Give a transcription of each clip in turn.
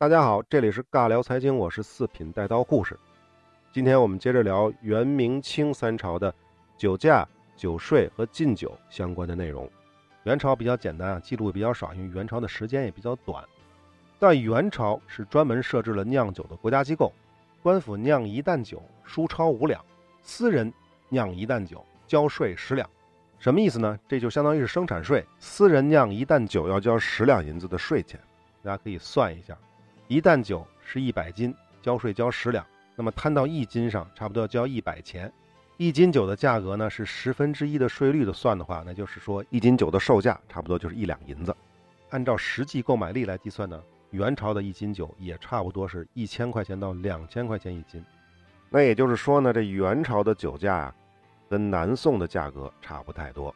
大家好，这里是尬聊财经，我是四品带刀护士。今天我们接着聊元、明、清三朝的酒驾、酒税和禁酒相关的内容。元朝比较简单啊，记录也比较少，因为元朝的时间也比较短。但元朝是专门设置了酿酒的国家机构，官府酿一担酒书钞五两，私人酿一担酒交税十两。什么意思呢？这就相当于是生产税，私人酿一担酒要交十两银子的税钱，大家可以算一下。一担酒是一百斤，交税交十两，那么摊到一斤上，差不多要交一百钱。一斤酒的价格呢是十分之一的税率的算的话，那就是说一斤酒的售价差不多就是一两银子。按照实际购买力来计算呢，元朝的一斤酒也差不多是一千块钱到两千块钱一斤。那也就是说呢，这元朝的酒价啊，跟南宋的价格差不太多。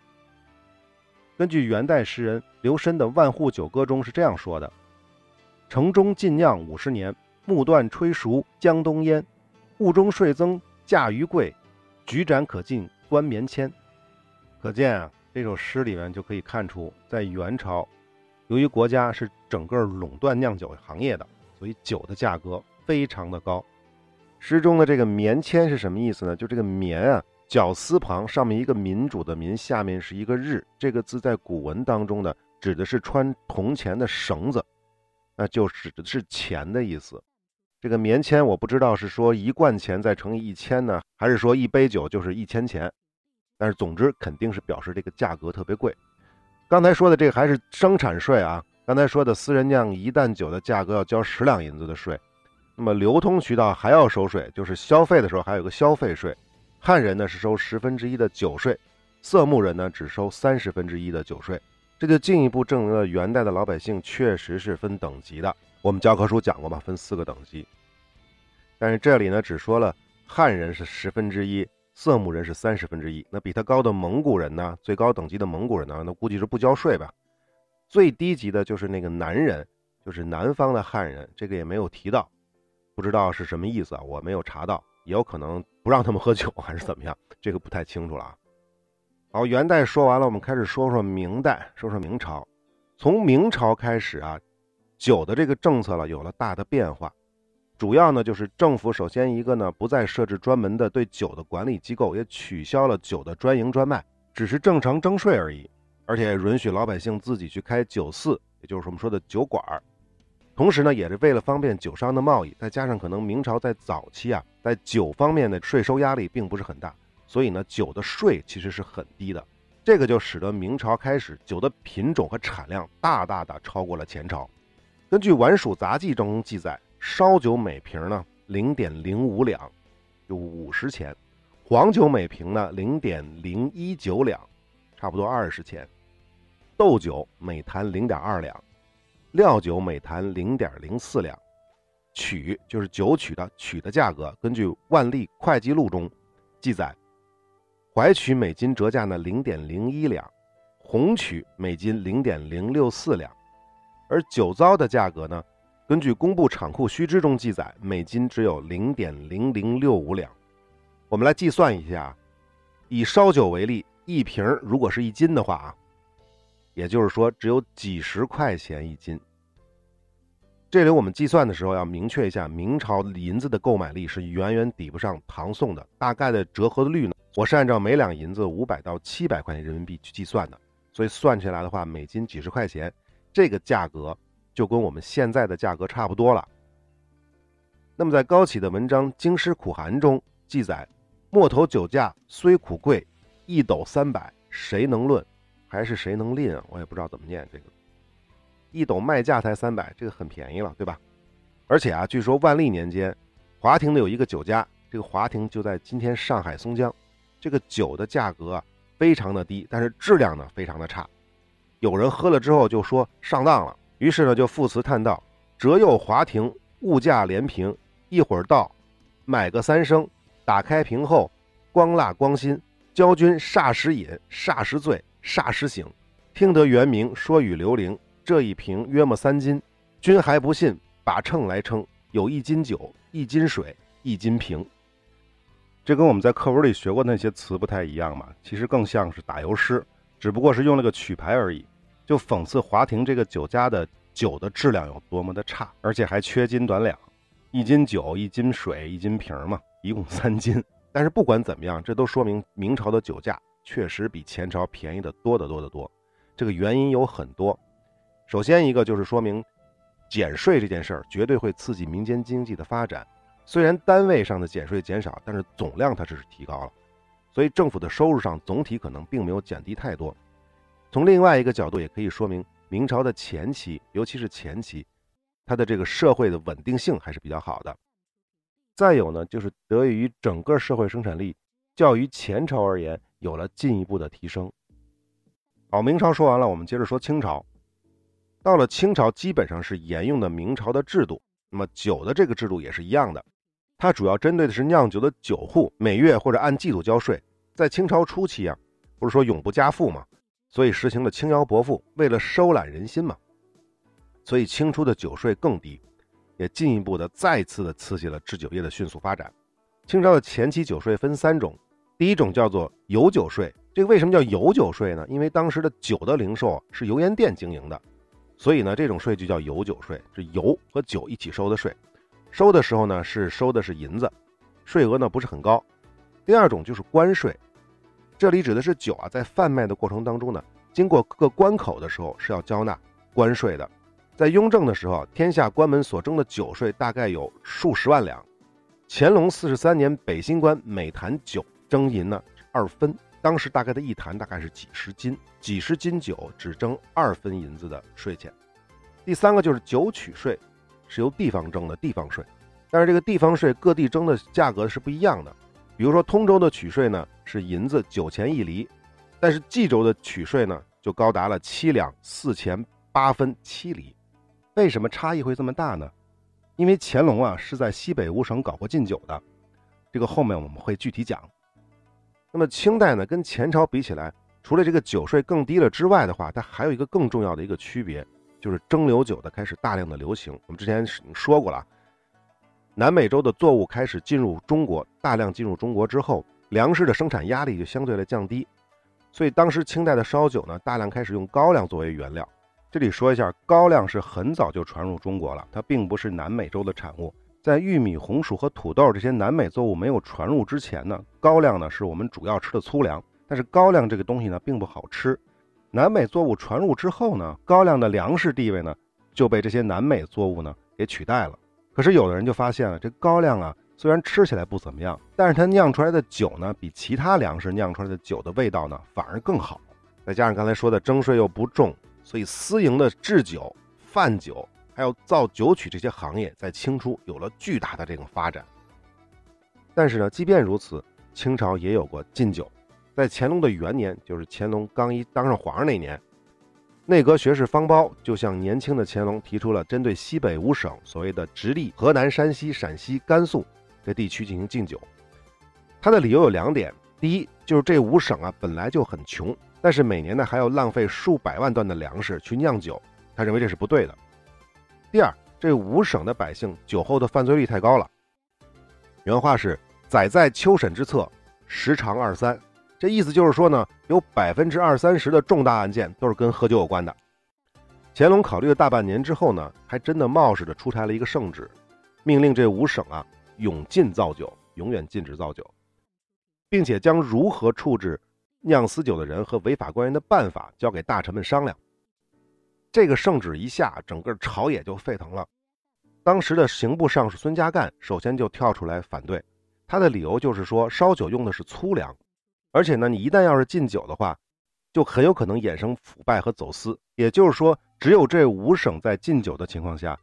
根据元代诗人刘申的《万户酒歌》中是这样说的。城中禁酿五十年，木断吹熟江东烟。雾中税增价于贵，举盏可尽官绵签。可见啊，这首诗里面就可以看出，在元朝，由于国家是整个垄断酿酒行业的，所以酒的价格非常的高。诗中的这个棉签是什么意思呢？就这个棉啊，绞丝旁上面一个民主的民，下面是一个日，这个字在古文当中呢，指的是穿铜钱的绳子。那就指的是钱的意思。这个棉签我不知道是说一贯钱再乘以一千呢，还是说一杯酒就是一千钱。但是总之肯定是表示这个价格特别贵。刚才说的这个还是生产税啊。刚才说的私人酿一担酒的价格要交十两银子的税，那么流通渠道还要收税，就是消费的时候还有个消费税。汉人呢是收十分之一的酒税，色目人呢只收三十分之一的酒税。这就进一步证明了元代的老百姓确实是分等级的。我们教科书讲过嘛，分四个等级。但是这里呢，只说了汉人是十分之一，色目人是三十分之一。那比他高的蒙古人呢，最高等级的蒙古人呢，那估计是不交税吧。最低级的就是那个南人，就是南方的汉人，这个也没有提到，不知道是什么意思啊，我没有查到，也有可能不让他们喝酒还是怎么样，这个不太清楚了啊。好，元代说完了，我们开始说说明代，说说明朝。从明朝开始啊，酒的这个政策了有了大的变化。主要呢就是政府首先一个呢不再设置专门的对酒的管理机构，也取消了酒的专营专卖，只是正常征税而已。而且允许老百姓自己去开酒肆，也就是我们说的酒馆儿。同时呢，也是为了方便酒商的贸易，再加上可能明朝在早期啊，在酒方面的税收压力并不是很大。所以呢，酒的税其实是很低的，这个就使得明朝开始酒的品种和产量大大的超过了前朝。根据《晚署杂记》中记载，烧酒每瓶呢零点零五两，就五十钱；黄酒每瓶呢零点零一九两，差不多二十钱；斗酒每坛零点二两，料酒每坛零点零四两。曲就是酒曲的曲的价格，根据《万历会计录》中记载。怀曲每斤折价呢零点零一两，红曲每斤零点零六四两，而酒糟的价格呢，根据工部厂库须知中记载，每斤只有零点零零六五两。我们来计算一下，以烧酒为例，一瓶如果是一斤的话啊，也就是说只有几十块钱一斤。这里我们计算的时候要明确一下，明朝银子的购买力是远远抵不上唐宋的，大概的折合率呢？我是按照每两银子五百到七百块钱人民币去计算的，所以算起来的话，每斤几十块钱，这个价格就跟我们现在的价格差不多了。那么在高启的文章《京师苦寒》中记载，墨头酒价虽苦贵，一斗三百，谁能论？还是谁能吝啊？我也不知道怎么念这个。一斗卖价才三百，这个很便宜了，对吧？而且啊，据说万历年间，华亭的有一个酒家，这个华亭就在今天上海松江。这个酒的价格非常的低，但是质量呢非常的差。有人喝了之后就说上当了，于是呢就赋词叹道：“折又华亭，物价连平，一会儿到，买个三升，打开瓶后，光蜡光新。教君霎时饮，霎时醉，霎时醒。听得原名说与刘伶，这一瓶约莫三斤。君还不信，把秤来称，有一斤酒，一斤水，一斤瓶。”这跟我们在课文里学过那些词不太一样嘛，其实更像是打油诗，只不过是用了个曲牌而已，就讽刺华亭这个酒家的酒的质量有多么的差，而且还缺斤短两，一斤酒、一斤水、一斤瓶嘛，一共三斤。但是不管怎么样，这都说明明朝的酒价确实比前朝便宜的多得多得多。这个原因有很多，首先一个就是说明减税这件事儿绝对会刺激民间经济的发展。虽然单位上的减税减少，但是总量它只是提高了，所以政府的收入上总体可能并没有减低太多。从另外一个角度，也可以说明明朝的前期，尤其是前期，它的这个社会的稳定性还是比较好的。再有呢，就是得益于整个社会生产力较于前朝而言有了进一步的提升。好，明朝说完了，我们接着说清朝。到了清朝，基本上是沿用的明朝的制度，那么酒的这个制度也是一样的，它主要针对的是酿酒的酒户，每月或者按季度交税。在清朝初期啊，不是说永不加赋吗？所以实行了轻徭薄赋，为了收揽人心嘛，所以清初的酒税更低，也进一步的再次的刺激了制酒业的迅速发展。清朝的前期酒税分三种，第一种叫做油酒税，这个为什么叫油酒税呢？因为当时的酒的零售是油盐店经营的，所以呢这种税就叫油酒税，是油和酒一起收的税。收的时候呢是收的是银子，税额呢不是很高。第二种就是关税。这里指的是酒啊，在贩卖的过程当中呢，经过各个关口的时候是要交纳关税的。在雍正的时候，天下关门所征的酒税大概有数十万两。乾隆四十三年，北新关每坛酒征银呢二分，当时大概的一坛大概是几十斤，几十斤酒只征二分银子的税钱。第三个就是酒曲税，是由地方征的地方税，但是这个地方税各地征的价格是不一样的。比如说通州的取税呢是银子九钱一厘，但是冀州的取税呢就高达了七两四钱八分七厘。为什么差异会这么大呢？因为乾隆啊是在西北五省搞过禁酒的，这个后面我们会具体讲。那么清代呢跟前朝比起来，除了这个酒税更低了之外的话，它还有一个更重要的一个区别，就是蒸馏酒的开始大量的流行。我们之前说过了。南美洲的作物开始进入中国，大量进入中国之后，粮食的生产压力就相对的降低，所以当时清代的烧酒呢，大量开始用高粱作为原料。这里说一下，高粱是很早就传入中国了，它并不是南美洲的产物。在玉米、红薯和土豆这些南美作物没有传入之前呢，高粱呢是我们主要吃的粗粮。但是高粱这个东西呢并不好吃。南美作物传入之后呢，高粱的粮食地位呢就被这些南美作物呢给取代了。可是有的人就发现了，这高粱啊，虽然吃起来不怎么样，但是它酿出来的酒呢，比其他粮食酿出来的酒的味道呢，反而更好。再加上刚才说的征税又不重，所以私营的制酒、贩酒，还有造酒曲这些行业，在清初有了巨大的这种发展。但是呢，即便如此，清朝也有过禁酒，在乾隆的元年，就是乾隆刚一当上皇上那年。内阁学士方苞就向年轻的乾隆提出了针对西北五省所谓的直隶、河南、山西、陕西、甘肃这地区进行禁酒。他的理由有两点：第一，就是这五省啊本来就很穷，但是每年呢还要浪费数百万吨的粮食去酿酒，他认为这是不对的；第二，这五省的百姓酒后的犯罪率太高了。原话是：“载在秋审之策，时长二三。”这意思就是说呢，有百分之二三十的重大案件都是跟喝酒有关的。乾隆考虑了大半年之后呢，还真的冒失的出台了一个圣旨，命令这五省啊永禁造酒，永远禁止造酒，并且将如何处置酿私酒的人和违法官员的办法交给大臣们商量。这个圣旨一下，整个朝野就沸腾了。当时的刑部尚书孙家淦首先就跳出来反对，他的理由就是说烧酒用的是粗粮。而且呢，你一旦要是禁酒的话，就很有可能衍生腐败和走私。也就是说，只有这五省在禁酒的情况下，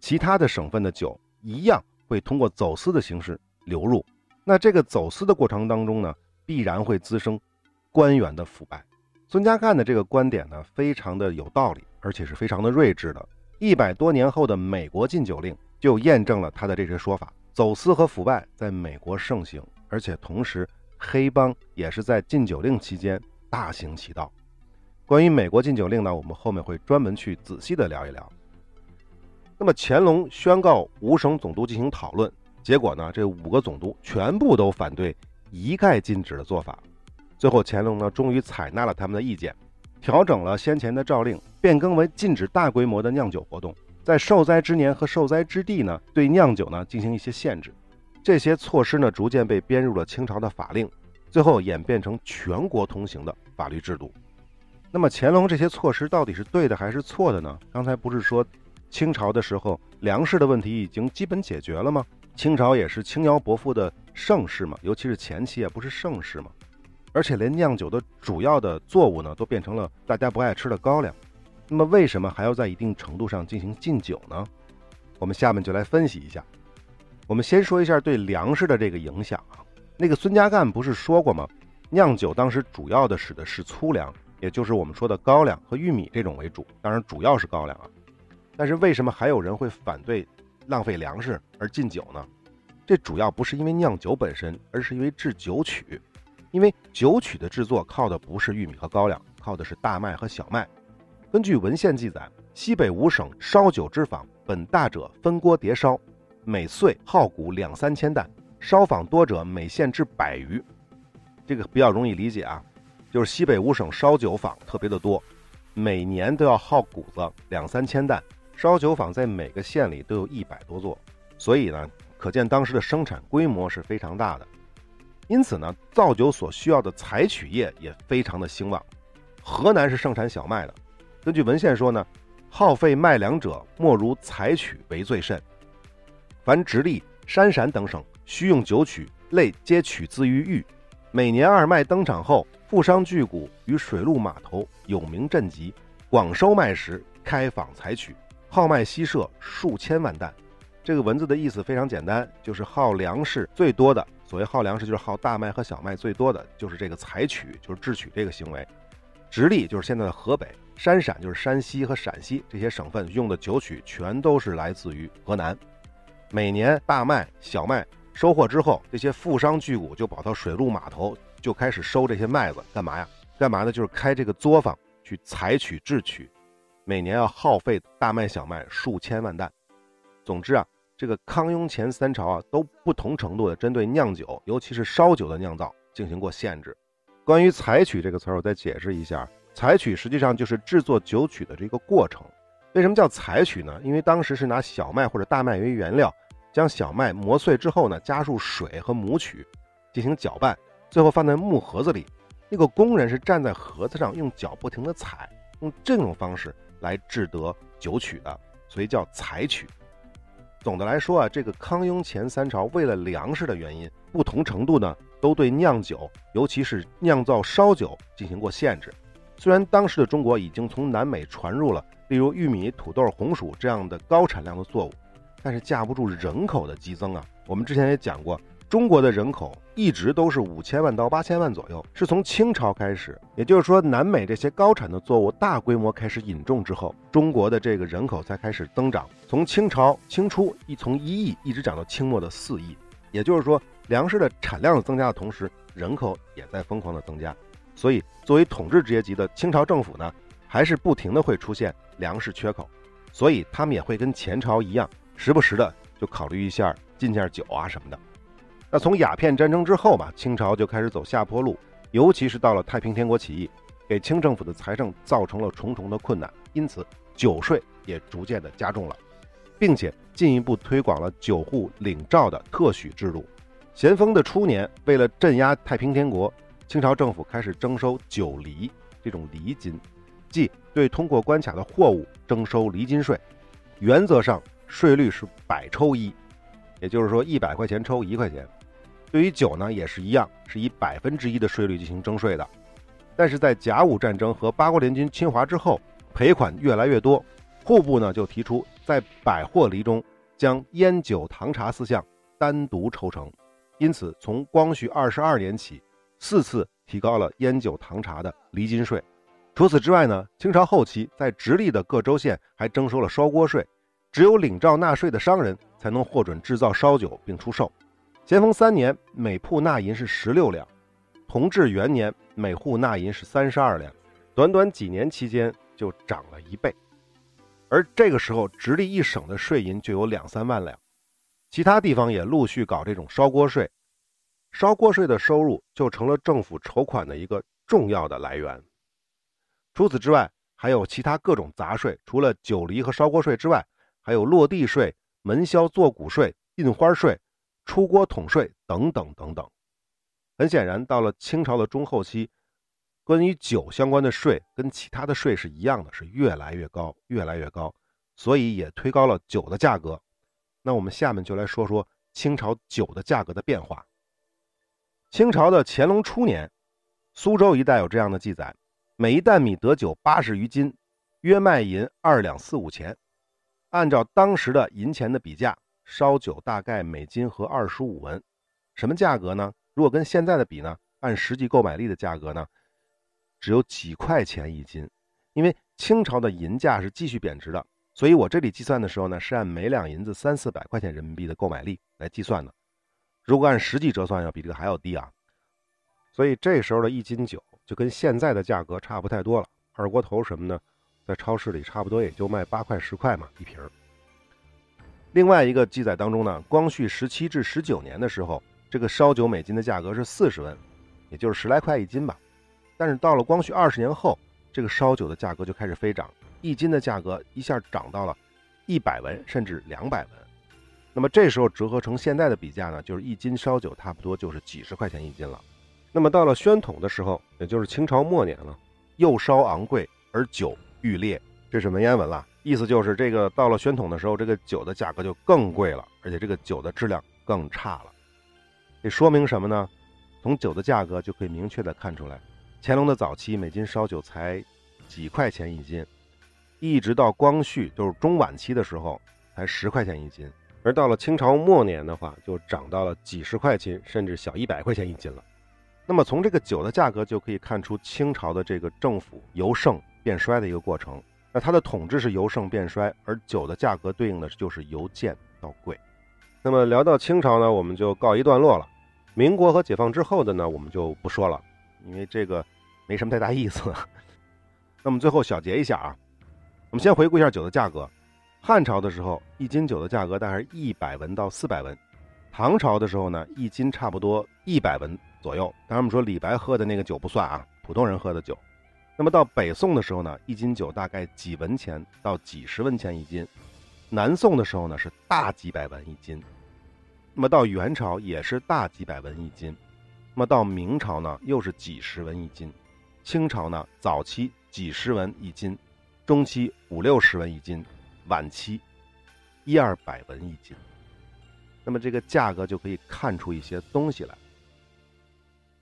其他的省份的酒一样会通过走私的形式流入。那这个走私的过程当中呢，必然会滋生官员的腐败。孙家干的这个观点呢，非常的有道理，而且是非常的睿智的。一百多年后的美国禁酒令就验证了他的这些说法：走私和腐败在美国盛行，而且同时。黑帮也是在禁酒令期间大行其道。关于美国禁酒令呢，我们后面会专门去仔细的聊一聊。那么乾隆宣告五省总督进行讨论，结果呢，这五个总督全部都反对一概禁止的做法。最后乾隆呢，终于采纳了他们的意见，调整了先前的诏令，变更为禁止大规模的酿酒活动，在受灾之年和受灾之地呢，对酿酒呢进行一些限制。这些措施呢，逐渐被编入了清朝的法令，最后演变成全国通行的法律制度。那么乾隆这些措施到底是对的还是错的呢？刚才不是说清朝的时候粮食的问题已经基本解决了吗？清朝也是轻徭薄赋的盛世嘛，尤其是前期也不是盛世嘛。而且连酿酒的主要的作物呢，都变成了大家不爱吃的高粱。那么为什么还要在一定程度上进行禁酒呢？我们下面就来分析一下。我们先说一下对粮食的这个影响啊。那个孙家淦不是说过吗？酿酒当时主要的使的是粗粮，也就是我们说的高粱和玉米这种为主，当然主要是高粱啊。但是为什么还有人会反对浪费粮食而禁酒呢？这主要不是因为酿酒本身，而是因为制酒曲。因为酒曲的制作靠的不是玉米和高粱，靠的是大麦和小麦。根据文献记载，西北五省烧酒之坊，本大者分锅叠烧。每岁耗谷两三千担，烧坊多者每县至百余。这个比较容易理解啊，就是西北五省烧酒坊特别的多，每年都要耗谷子两三千担，烧酒坊在每个县里都有一百多座，所以呢，可见当时的生产规模是非常大的。因此呢，造酒所需要的采取业也非常的兴旺。河南是盛产小麦的，根据文献说呢，耗费麦粮者，莫如采取为最甚。凡直隶、山陕等省需用酒曲，类皆取自于豫。每年二麦登场后，富商巨贾于水陆码头有名镇集，广收麦时，开坊采取，号麦西社数千万担。这个文字的意思非常简单，就是耗粮食最多的，所谓耗粮食就是耗大麦和小麦最多的就是这个采取，就是制取这个行为。直隶就是现在的河北，山陕就是山西和陕西这些省份用的酒曲，全都是来自于河南。每年大麦、小麦收获之后，这些富商巨贾就跑到水陆码头，就开始收这些麦子，干嘛呀？干嘛呢？就是开这个作坊去采取制取，每年要耗费大麦、小麦数千万担。总之啊，这个康雍乾三朝啊，都不同程度的针对酿酒，尤其是烧酒的酿造进行过限制。关于采取这个词儿，我再解释一下，采取实际上就是制作酒曲的这个过程。为什么叫采取呢？因为当时是拿小麦或者大麦为原料。将小麦磨碎之后呢，加入水和母曲进行搅拌，最后放在木盒子里。那个工人是站在盒子上，用脚不停地踩，用这种方式来制得酒曲的，所以叫采曲。总的来说啊，这个康雍乾三朝为了粮食的原因，不同程度呢都对酿酒，尤其是酿造烧酒进行过限制。虽然当时的中国已经从南美传入了，例如玉米、土豆、红薯这样的高产量的作物。但是架不住人口的激增啊！我们之前也讲过，中国的人口一直都是五千万到八千万左右，是从清朝开始，也就是说，南美这些高产的作物大规模开始引种之后，中国的这个人口才开始增长。从清朝清初一从一亿一直涨到清末的四亿，也就是说，粮食的产量增加的同时，人口也在疯狂的增加。所以，作为统治阶级的清朝政府呢，还是不停的会出现粮食缺口，所以他们也会跟前朝一样。时不时的就考虑一下进件酒啊什么的。那从鸦片战争之后嘛，清朝就开始走下坡路，尤其是到了太平天国起义，给清政府的财政造成了重重的困难，因此酒税也逐渐的加重了，并且进一步推广了酒户领诏的特许制度。咸丰的初年，为了镇压太平天国，清朝政府开始征收酒厘这种厘金，即对通过关卡的货物征收厘金税，原则上。税率是百抽一，也就是说一百块钱抽一块钱。对于酒呢，也是一样，是以百分之一的税率进行征税的。但是在甲午战争和八国联军侵华之后，赔款越来越多，户部呢就提出在百货厘中将烟酒糖茶四项单独抽成。因此，从光绪二十二年起，四次提高了烟酒糖茶的厘金税。除此之外呢，清朝后期在直隶的各州县还征收了烧锅税。只有领诏纳税的商人才能获准制造烧酒并出售。咸丰三年，每铺纳银是十六两；同治元年，每户纳银是三十二两。短短几年期间就涨了一倍。而这个时候，直隶一省的税银就有两三万两，其他地方也陆续搞这种烧锅税。烧锅税的收入就成了政府筹款的一个重要的来源。除此之外，还有其他各种杂税，除了酒梨和烧锅税之外，还有落地税、门销坐股税、印花税、出锅桶税等等等等。很显然，到了清朝的中后期，关于酒相关的税跟其他的税是一样的，是越来越高，越来越高，所以也推高了酒的价格。那我们下面就来说说清朝酒的价格的变化。清朝的乾隆初年，苏州一带有这样的记载：每一担米得酒八十余斤，约卖银二两四五钱。按照当时的银钱的比价，烧酒大概每斤合二十五文。什么价格呢？如果跟现在的比呢，按实际购买力的价格呢，只有几块钱一斤。因为清朝的银价是继续贬值的，所以我这里计算的时候呢，是按每两银子三四百块钱人民币的购买力来计算的。如果按实际折算，要比这个还要低啊。所以这时候的一斤酒就跟现在的价格差不太多了。二锅头什么呢，在超市里差不多也就卖八块十块嘛一瓶儿。另外一个记载当中呢，光绪十七至十九年的时候。这个烧酒每斤的价格是四十文，也就是十来块一斤吧。但是到了光绪二十年后，这个烧酒的价格就开始飞涨，一斤的价格一下涨到了一百文甚至两百文。那么这时候折合成现在的比价呢，就是一斤烧酒差不多就是几十块钱一斤了。那么到了宣统的时候，也就是清朝末年了，又烧昂贵而酒愈劣，这是文言文了，意思就是这个到了宣统的时候，这个酒的价格就更贵了，而且这个酒的质量更差了。这说明什么呢？从酒的价格就可以明确的看出来，乾隆的早期每斤烧酒才几块钱一斤，一直到光绪就是中晚期的时候才十块钱一斤，而到了清朝末年的话，就涨到了几十块钱，甚至小一百块钱一斤了。那么从这个酒的价格就可以看出清朝的这个政府由盛变衰的一个过程。那它的统治是由盛变衰，而酒的价格对应的就是由贱到贵。那么聊到清朝呢，我们就告一段落了。民国和解放之后的呢，我们就不说了，因为这个没什么太大意思。那么最后小结一下啊，我们先回顾一下酒的价格。汉朝的时候，一斤酒的价格大概是一百文到四百文；唐朝的时候呢，一斤差不多一百文左右。当然我们说李白喝的那个酒不算啊，普通人喝的酒。那么到北宋的时候呢，一斤酒大概几文钱到几十文钱一斤；南宋的时候呢，是大几百文一斤。那么到元朝也是大几百文一斤，那么到明朝呢又是几十文一斤，清朝呢早期几十文一斤，中期五六十文一斤，晚期一二百文一斤。那么这个价格就可以看出一些东西来。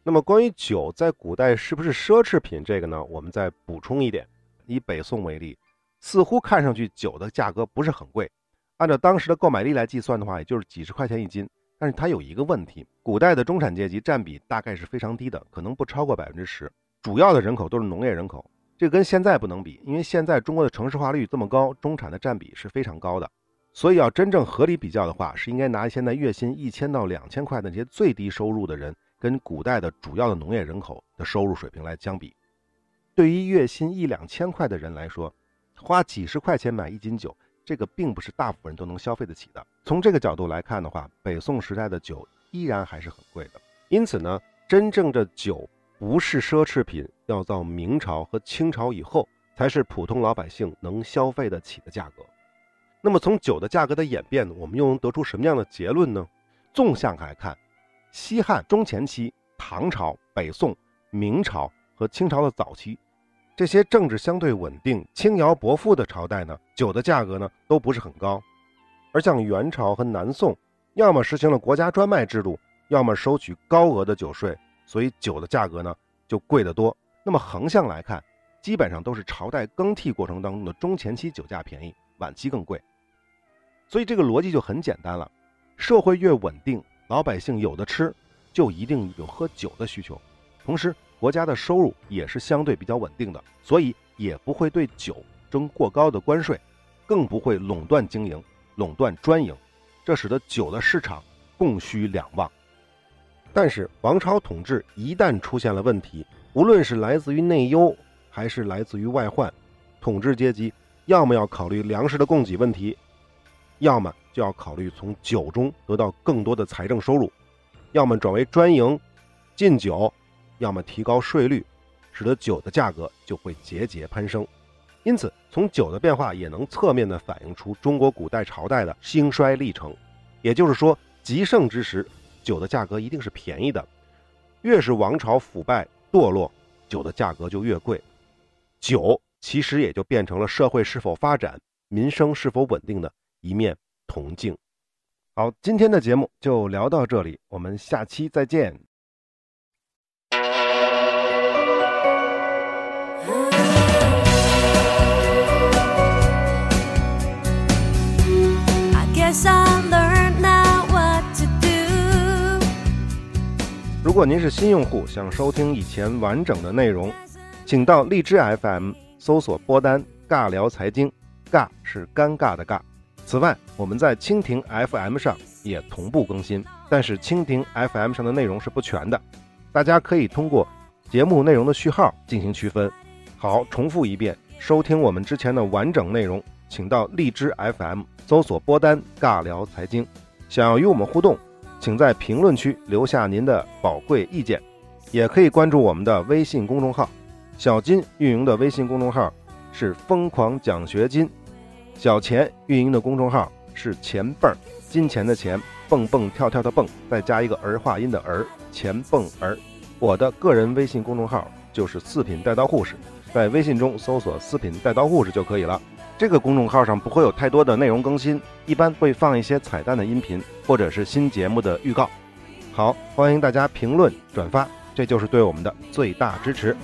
那么关于酒在古代是不是奢侈品，这个呢我们再补充一点：以北宋为例，似乎看上去酒的价格不是很贵。按照当时的购买力来计算的话，也就是几十块钱一斤。但是它有一个问题，古代的中产阶级占比大概是非常低的，可能不超过百分之十。主要的人口都是农业人口，这跟现在不能比，因为现在中国的城市化率这么高，中产的占比是非常高的。所以要真正合理比较的话，是应该拿现在月薪一千到两千块的那些最低收入的人，跟古代的主要的农业人口的收入水平来相比。对于月薪一两千块的人来说，花几十块钱买一斤酒。这个并不是大部分人都能消费得起的。从这个角度来看的话，北宋时代的酒依然还是很贵的。因此呢，真正的酒不是奢侈品，要到明朝和清朝以后才是普通老百姓能消费得起的价格。那么从酒的价格的演变，我们又能得出什么样的结论呢？纵向来看，西汉中前期、唐朝、北宋、明朝和清朝的早期。这些政治相对稳定、轻徭薄赋的朝代呢，酒的价格呢都不是很高。而像元朝和南宋，要么实行了国家专卖制度，要么收取高额的酒税，所以酒的价格呢就贵得多。那么横向来看，基本上都是朝代更替过程当中的中前期酒价便宜，晚期更贵。所以这个逻辑就很简单了：社会越稳定，老百姓有的吃，就一定有喝酒的需求，同时。国家的收入也是相对比较稳定的，所以也不会对酒征过高的关税，更不会垄断经营、垄断专营，这使得酒的市场供需两旺。但是王朝统治一旦出现了问题，无论是来自于内忧还是来自于外患，统治阶级要么要考虑粮食的供给问题，要么就要考虑从酒中得到更多的财政收入，要么转为专营禁酒。要么提高税率，使得酒的价格就会节节攀升。因此，从酒的变化也能侧面的反映出中国古代朝代的兴衰历程。也就是说，极盛之时，酒的价格一定是便宜的；越是王朝腐败堕落，酒的价格就越贵。酒其实也就变成了社会是否发展、民生是否稳定的一面铜镜。好，今天的节目就聊到这里，我们下期再见。如果您是新用户，想收听以前完整的内容，请到荔枝 FM 搜索播单“尬聊财经”，尬是尴尬的尬。此外，我们在蜻蜓 FM 上也同步更新，但是蜻蜓 FM 上的内容是不全的，大家可以通过节目内容的序号进行区分。好，重复一遍，收听我们之前的完整内容，请到荔枝 FM 搜索播单“尬聊财经”。想要与我们互动。请在评论区留下您的宝贵意见，也可以关注我们的微信公众号。小金运营的微信公众号是“疯狂奖学金”，小钱运营的公众号是“钱蹦儿”，金钱的钱，蹦蹦跳跳的蹦，再加一个儿化音的儿，钱蹦儿。我的个人微信公众号就是“四品带刀护士”，在微信中搜索“四品带刀护士”就可以了。这个公众号上不会有太多的内容更新，一般会放一些彩蛋的音频或者是新节目的预告。好，欢迎大家评论转发，这就是对我们的最大支持。